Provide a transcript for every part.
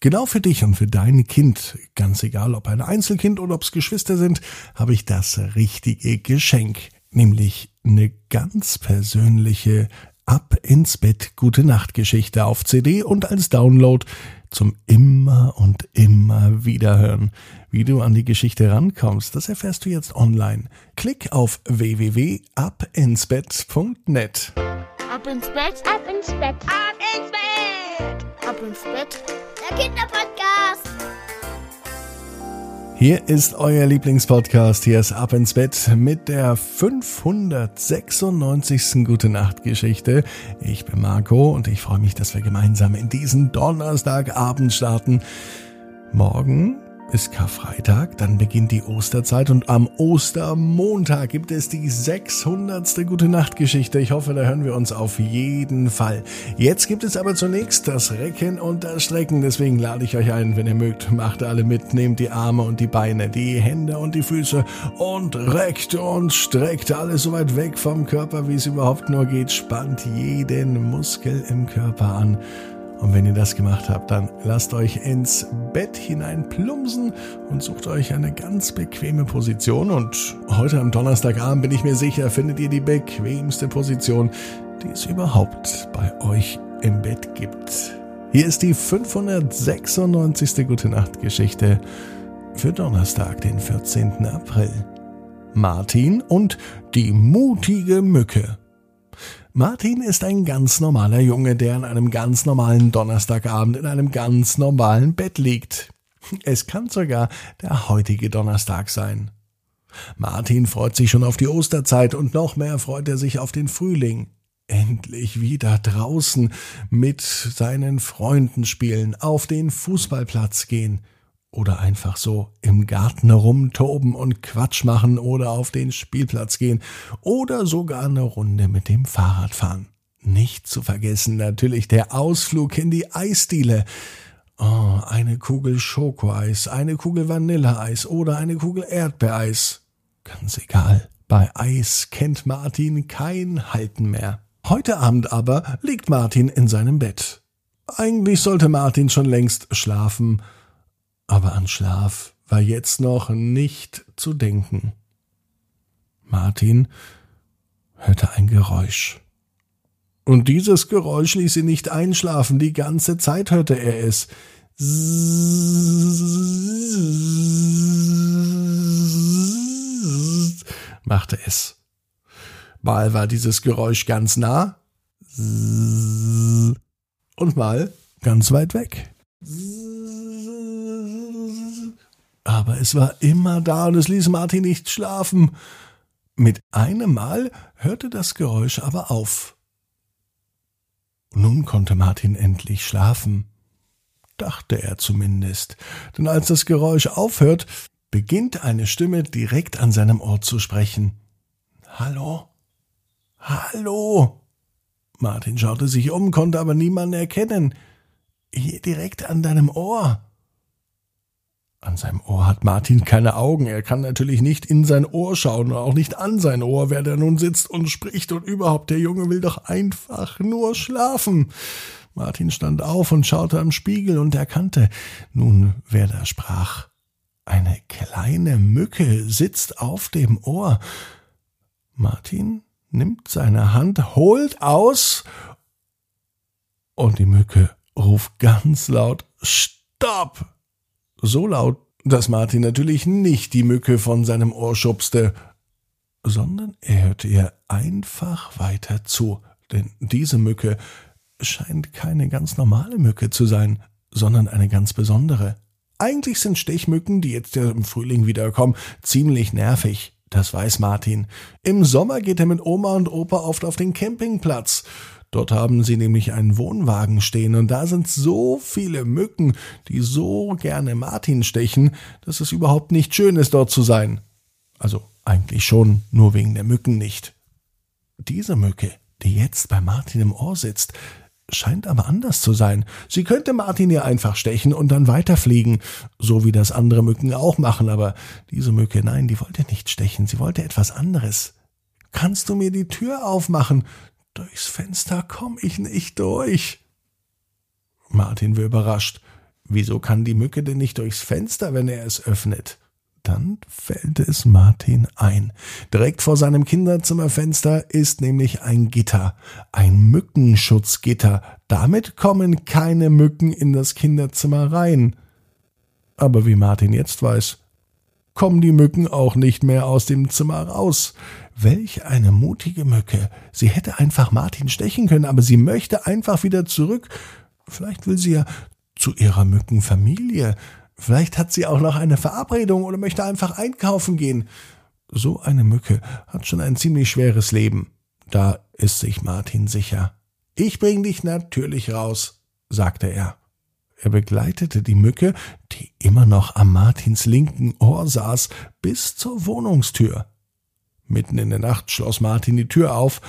Genau für dich und für dein Kind, ganz egal ob ein Einzelkind oder ob's Geschwister sind, habe ich das richtige Geschenk, nämlich eine ganz persönliche Ab ins Bett Gute Nacht Geschichte auf CD und als Download zum immer und immer wieder hören. Wie du an die Geschichte rankommst, das erfährst du jetzt online. Klick auf www.abinsbett.net. Ab ins Bett, ab ins Bett, ab ins Bett, ab ins Bett. Der Kinderpodcast. Hier ist euer Lieblingspodcast. Hier ist Ab ins Bett mit der 596. Gute Nacht Geschichte. Ich bin Marco und ich freue mich, dass wir gemeinsam in diesen Donnerstagabend starten. Morgen ist Karfreitag, dann beginnt die Osterzeit und am Ostermontag gibt es die 600. Gute Nacht Geschichte. Ich hoffe, da hören wir uns auf jeden Fall. Jetzt gibt es aber zunächst das Recken und das Strecken. Deswegen lade ich euch ein, wenn ihr mögt, macht alle mit, nehmt die Arme und die Beine, die Hände und die Füße und reckt und streckt alles so weit weg vom Körper, wie es überhaupt nur geht. Spannt jeden Muskel im Körper an und wenn ihr das gemacht habt, dann lasst euch ins Bett hinein plumpsen und sucht euch eine ganz bequeme Position. Und heute am Donnerstagabend bin ich mir sicher, findet ihr die bequemste Position, die es überhaupt bei euch im Bett gibt. Hier ist die 596. Gute Nacht Geschichte für Donnerstag, den 14. April. Martin und die mutige Mücke. Martin ist ein ganz normaler Junge, der an einem ganz normalen Donnerstagabend in einem ganz normalen Bett liegt. Es kann sogar der heutige Donnerstag sein. Martin freut sich schon auf die Osterzeit und noch mehr freut er sich auf den Frühling. Endlich wieder draußen mit seinen Freunden spielen, auf den Fußballplatz gehen – oder einfach so im Garten herumtoben und Quatsch machen oder auf den Spielplatz gehen oder sogar eine Runde mit dem Fahrrad fahren. Nicht zu vergessen natürlich der Ausflug in die Eisdiele. Oh, eine Kugel Schokoeis, eine Kugel Vanilleeis oder eine Kugel Erdbeereis. Ganz egal. Bei Eis kennt Martin kein Halten mehr. Heute Abend aber liegt Martin in seinem Bett. Eigentlich sollte Martin schon längst schlafen, aber an Schlaf war jetzt noch nicht zu denken. Martin hörte ein Geräusch. Und dieses Geräusch ließ ihn nicht einschlafen, die ganze Zeit hörte er es. machte es. Mal war dieses Geräusch ganz nah und mal ganz weit weg. Aber es war immer da und es ließ Martin nicht schlafen. Mit einem Mal hörte das Geräusch aber auf. Nun konnte Martin endlich schlafen, dachte er zumindest, denn als das Geräusch aufhört, beginnt eine Stimme direkt an seinem Ohr zu sprechen. Hallo? Hallo? Martin schaute sich um, konnte aber niemanden erkennen. Hier direkt an deinem Ohr. An seinem Ohr hat Martin keine Augen. Er kann natürlich nicht in sein Ohr schauen und auch nicht an sein Ohr, wer da nun sitzt und spricht und überhaupt, der Junge will doch einfach nur schlafen. Martin stand auf und schaute am Spiegel und erkannte nun, wer da sprach. Eine kleine Mücke sitzt auf dem Ohr. Martin nimmt seine Hand, holt aus und die Mücke ruft ganz laut Stopp! So laut, dass Martin natürlich nicht die Mücke von seinem Ohr schubste, sondern er hörte ihr einfach weiter zu, denn diese Mücke scheint keine ganz normale Mücke zu sein, sondern eine ganz besondere. Eigentlich sind Stechmücken, die jetzt ja im Frühling wiederkommen, ziemlich nervig. Das weiß Martin. Im Sommer geht er mit Oma und Opa oft auf den Campingplatz. Dort haben sie nämlich einen Wohnwagen stehen und da sind so viele Mücken, die so gerne Martin stechen, dass es überhaupt nicht schön ist, dort zu sein. Also eigentlich schon, nur wegen der Mücken nicht. Diese Mücke, die jetzt bei Martin im Ohr sitzt, scheint aber anders zu sein. Sie könnte Martin ja einfach stechen und dann weiterfliegen, so wie das andere Mücken auch machen, aber diese Mücke, nein, die wollte nicht stechen, sie wollte etwas anderes. Kannst du mir die Tür aufmachen? Durchs Fenster komm ich nicht durch. Martin war überrascht. Wieso kann die Mücke denn nicht durchs Fenster, wenn er es öffnet? Dann fällt es Martin ein. Direkt vor seinem Kinderzimmerfenster ist nämlich ein Gitter, ein Mückenschutzgitter. Damit kommen keine Mücken in das Kinderzimmer rein. Aber wie Martin jetzt weiß, kommen die Mücken auch nicht mehr aus dem Zimmer raus. Welch eine mutige Mücke. Sie hätte einfach Martin stechen können, aber sie möchte einfach wieder zurück. Vielleicht will sie ja zu ihrer Mückenfamilie. Vielleicht hat sie auch noch eine Verabredung oder möchte einfach einkaufen gehen. So eine Mücke hat schon ein ziemlich schweres Leben. Da ist sich Martin sicher. Ich bring dich natürlich raus, sagte er. Er begleitete die Mücke, die immer noch am Martins linken Ohr saß, bis zur Wohnungstür. Mitten in der Nacht schloss Martin die Tür auf.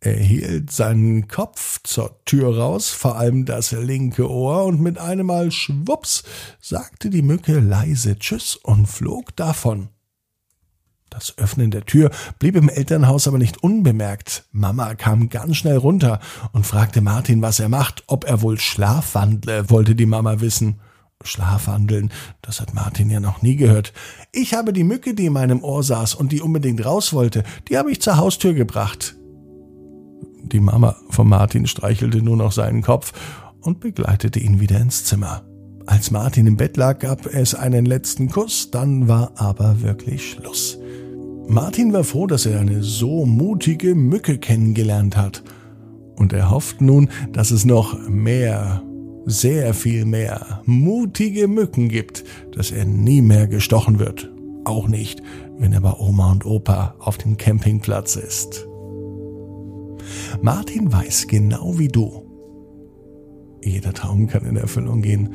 Er hielt seinen Kopf zur Tür raus, vor allem das linke Ohr, und mit einem Mal schwups sagte die Mücke leise Tschüss und flog davon. Das Öffnen der Tür blieb im Elternhaus aber nicht unbemerkt. Mama kam ganz schnell runter und fragte Martin, was er macht, ob er wohl schlafwandle, wollte die Mama wissen. Schlafwandeln, das hat Martin ja noch nie gehört. Ich habe die Mücke, die in meinem Ohr saß und die unbedingt raus wollte, die habe ich zur Haustür gebracht. Die Mama von Martin streichelte nur noch seinen Kopf und begleitete ihn wieder ins Zimmer. Als Martin im Bett lag, gab es einen letzten Kuss, dann war aber wirklich Schluss. Martin war froh, dass er eine so mutige Mücke kennengelernt hat. Und er hofft nun, dass es noch mehr, sehr viel mehr mutige Mücken gibt, dass er nie mehr gestochen wird. Auch nicht, wenn er bei Oma und Opa auf dem Campingplatz ist. Martin weiß genau wie du. Jeder Traum kann in Erfüllung gehen.